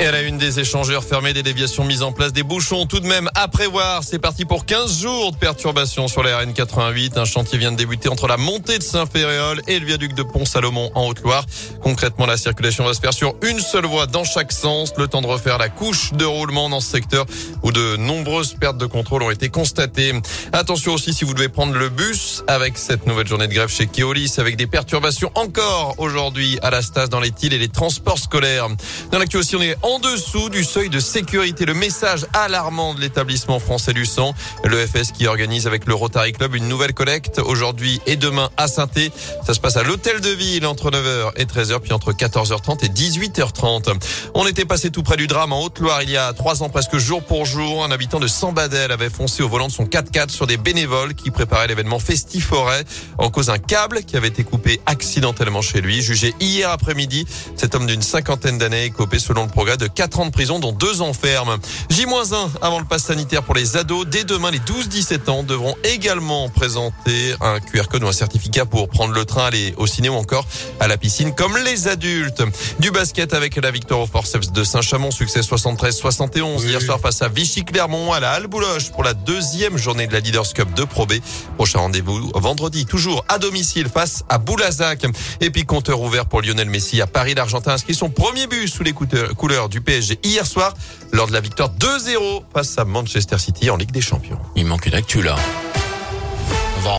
Et à la une des échangeurs fermés, des déviations mises en place, des bouchons tout de même à prévoir. C'est parti pour 15 jours de perturbations sur la RN88. Un chantier vient de débuter entre la montée de Saint-Féréol et le viaduc de Pont-Salomon en Haute-Loire. Concrètement, la circulation va se faire sur une seule voie dans chaque sens. Le temps de refaire la couche de roulement dans ce secteur où de nombreuses pertes de contrôle ont été constatées. Attention aussi si vous devez prendre le bus avec cette nouvelle journée de grève chez Keolis avec des perturbations encore aujourd'hui à la Stas dans les Tiles et les transports scolaires. Dans l'actu en dessous du seuil de sécurité. Le message alarmant de l'établissement français du sang, le FS qui organise avec le Rotary Club une nouvelle collecte aujourd'hui et demain à saint Ça se passe à l'hôtel de ville entre 9h et 13h, puis entre 14h30 et 18h30. On était passé tout près du drame en Haute-Loire il y a trois ans, presque jour pour jour. Un habitant de Sambadel avait foncé au volant de son 4x4 sur des bénévoles qui préparaient l'événement Festiforêt en cause d'un câble qui avait été coupé accidentellement chez lui. Jugé hier après-midi, cet homme d'une cinquantaine d'années est copé selon le progrès de 4 ans de prison, dont 2 ans ferme. J-1 avant le pass sanitaire pour les ados. Dès demain, les 12-17 ans devront également présenter un QR code ou un certificat pour prendre le train, aller au ciné ou encore à la piscine, comme les adultes. Du basket avec la victoire au forceps de Saint-Chamond, succès 73-71 hier soir face à Vichy-Clermont à la Halle Bouloche pour la deuxième journée de la Leaders Cup de Pro B. Prochain rendez-vous vendredi, toujours à domicile face à Boulazac. Et puis compteur ouvert pour Lionel Messi à Paris. L'Argentin inscrit son premier but sous les couleurs du PSG hier soir lors de la victoire 2-0 face à Manchester City en Ligue des Champions. Il manque une actu là.